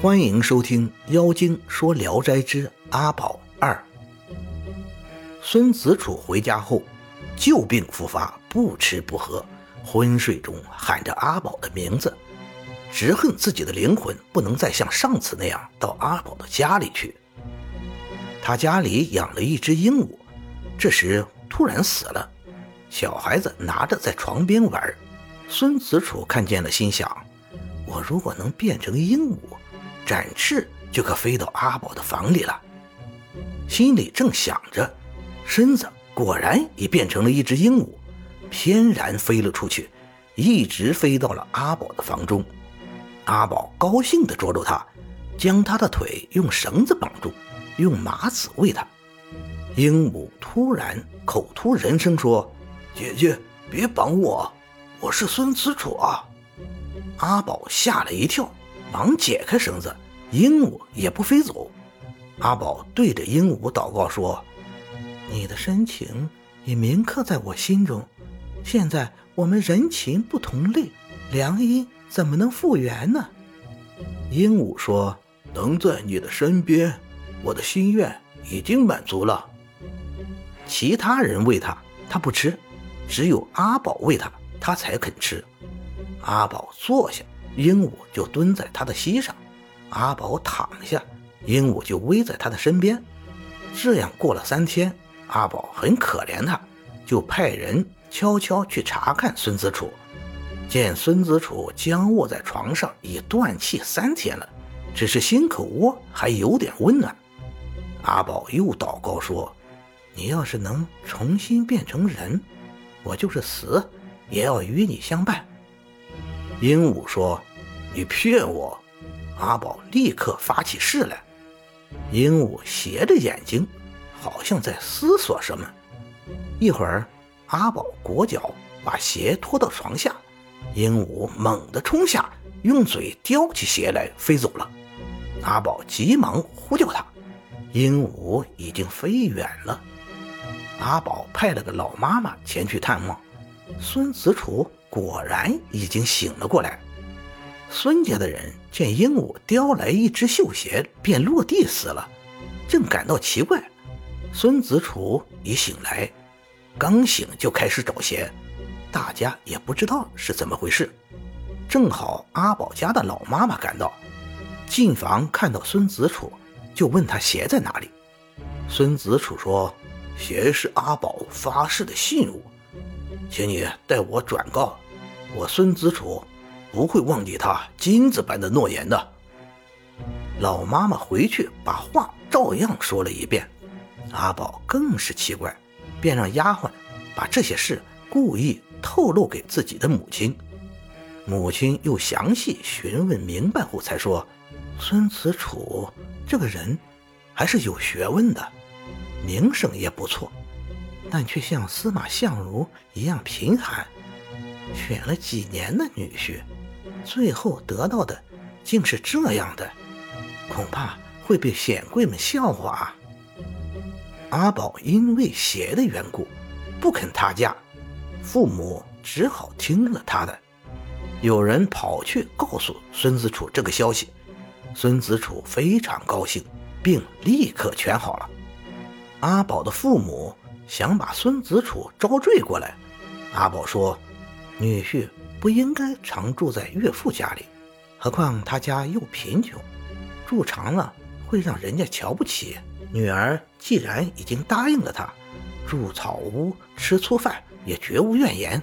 欢迎收听《妖精说聊斋之阿宝二》。孙子楚回家后，旧病复发，不吃不喝，昏睡中喊着阿宝的名字，直恨自己的灵魂不能再像上次那样到阿宝的家里去。他家里养了一只鹦鹉，这时突然死了，小孩子拿着在床边玩。孙子楚看见了，心想：我如果能变成鹦鹉。展翅就可飞到阿宝的房里了，心里正想着，身子果然已变成了一只鹦鹉，翩然飞了出去，一直飞到了阿宝的房中。阿宝高兴地捉住它，将它的腿用绳子绑住，用麻子喂它。鹦鹉突然口吐人声说：“姐姐，别绑我，我是孙子楚啊！”阿宝吓了一跳。忙解开绳子，鹦鹉也不飞走。阿宝对着鹦鹉祷告说：“你的深情已铭刻在我心中，现在我们人情不同类，良姻怎么能复原呢？”鹦鹉说：“能在你的身边，我的心愿已经满足了。”其他人喂它，它不吃；只有阿宝喂它，它才肯吃。阿宝坐下。鹦鹉就蹲在他的膝上，阿宝躺下，鹦鹉就偎在他的身边。这样过了三天，阿宝很可怜他，就派人悄悄去查看孙子楚。见孙子楚僵卧在床上，已断气三天了，只是心口窝还有点温暖。阿宝又祷告说：“你要是能重新变成人，我就是死，也要与你相伴。”鹦鹉说：“你骗我！”阿宝立刻发起誓来。鹦鹉斜着眼睛，好像在思索什么。一会儿，阿宝裹脚把鞋拖到床下，鹦鹉猛地冲下，用嘴叼起鞋来飞走了。阿宝急忙呼叫他，鹦鹉已经飞远了。阿宝派了个老妈妈前去探望孙子楚。果然已经醒了过来。孙家的人见鹦鹉叼来一只绣鞋，便落地死了，正感到奇怪。孙子楚已醒来，刚醒就开始找鞋，大家也不知道是怎么回事。正好阿宝家的老妈妈赶到，进房看到孙子楚，就问他鞋在哪里。孙子楚说：“鞋是阿宝发誓的信物，请你代我转告。”我孙子楚不会忘记他金子般的诺言的。老妈妈回去把话照样说了一遍。阿宝更是奇怪，便让丫鬟把这些事故意透露给自己的母亲。母亲又详细询问明白后，才说：孙子楚这个人还是有学问的，名声也不错，但却像司马相如一样贫寒。选了几年的女婿，最后得到的竟是这样的，恐怕会被显贵们笑话。阿宝因为鞋的缘故，不肯他嫁，父母只好听了他的。有人跑去告诉孙子楚这个消息，孙子楚非常高兴，病立刻全好了。阿宝的父母想把孙子楚招赘过来，阿宝说。女婿不应该常住在岳父家里，何况他家又贫穷，住长了会让人家瞧不起。女儿既然已经答应了他，住草屋吃粗饭也绝无怨言。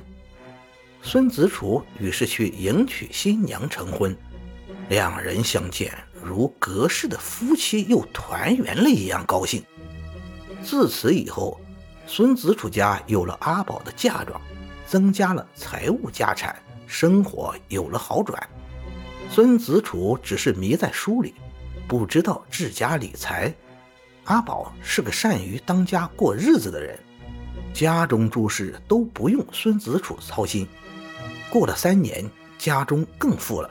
孙子楚于是去迎娶新娘成婚，两人相见如隔世的夫妻又团圆了一样高兴。自此以后，孙子楚家有了阿宝的嫁妆。增加了财务家产，生活有了好转。孙子楚只是迷在书里，不知道治家理财。阿宝是个善于当家过日子的人，家中诸事都不用孙子楚操心。过了三年，家中更富了。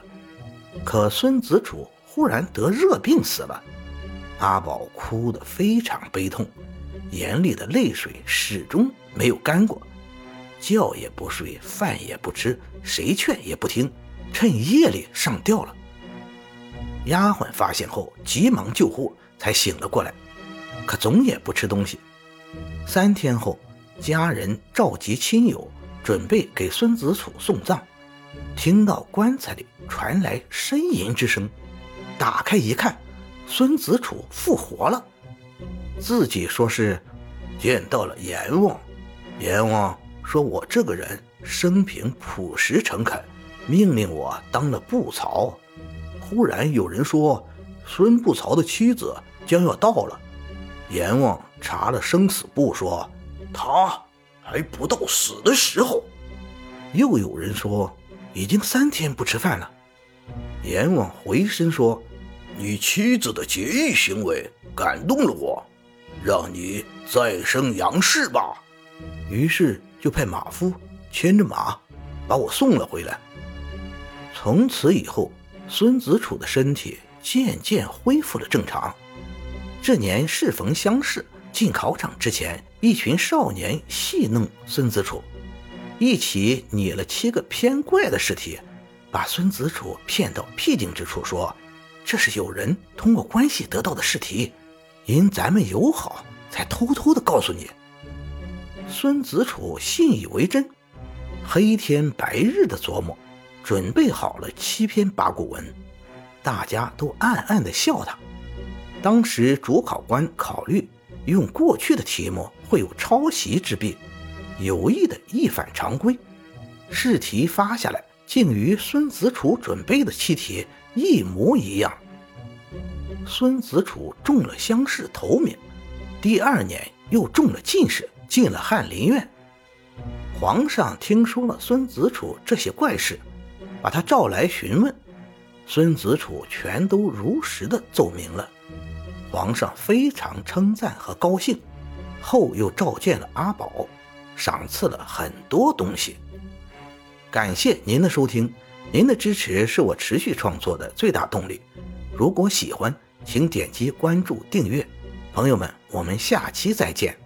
可孙子楚忽然得热病死了，阿宝哭得非常悲痛，眼里的泪水始终没有干过。觉也不睡，饭也不吃，谁劝也不听，趁夜里上吊了。丫鬟发现后急忙救护，才醒了过来，可总也不吃东西。三天后，家人召集亲友，准备给孙子楚送葬，听到棺材里传来呻吟之声，打开一看，孙子楚复活了，自己说是见到了阎王，阎王说我这个人生平朴实诚恳，命令我当了布曹。忽然有人说，孙不曹的妻子将要到了。阎王查了生死簿，说他还不到死的时候。又有人说，已经三天不吃饭了。阎王回身说：“你妻子的节义行为感动了我，让你再生杨氏吧。”于是就派马夫牵着马，把我送了回来。从此以后。孙子楚的身体渐渐恢复了正常。这年适逢乡试进考场之前，一群少年戏弄孙子楚，一起拟了七个偏怪的试题，把孙子楚骗到僻静之处，说这是有人通过关系得到的试题，因咱们友好，才偷偷的告诉你。孙子楚信以为真，黑天白日的琢磨。准备好了七篇八股文，大家都暗暗的笑他。当时主考官考虑用过去的题目会有抄袭之弊，有意的一反常规，试题发下来竟与孙子楚准备的七题一模一样。孙子楚中了乡试头名，第二年又中了进士，进了翰林院。皇上听说了孙子楚这些怪事。把他召来询问，孙子楚全都如实的奏明了。皇上非常称赞和高兴，后又召见了阿宝，赏赐了很多东西。感谢您的收听，您的支持是我持续创作的最大动力。如果喜欢，请点击关注订阅。朋友们，我们下期再见。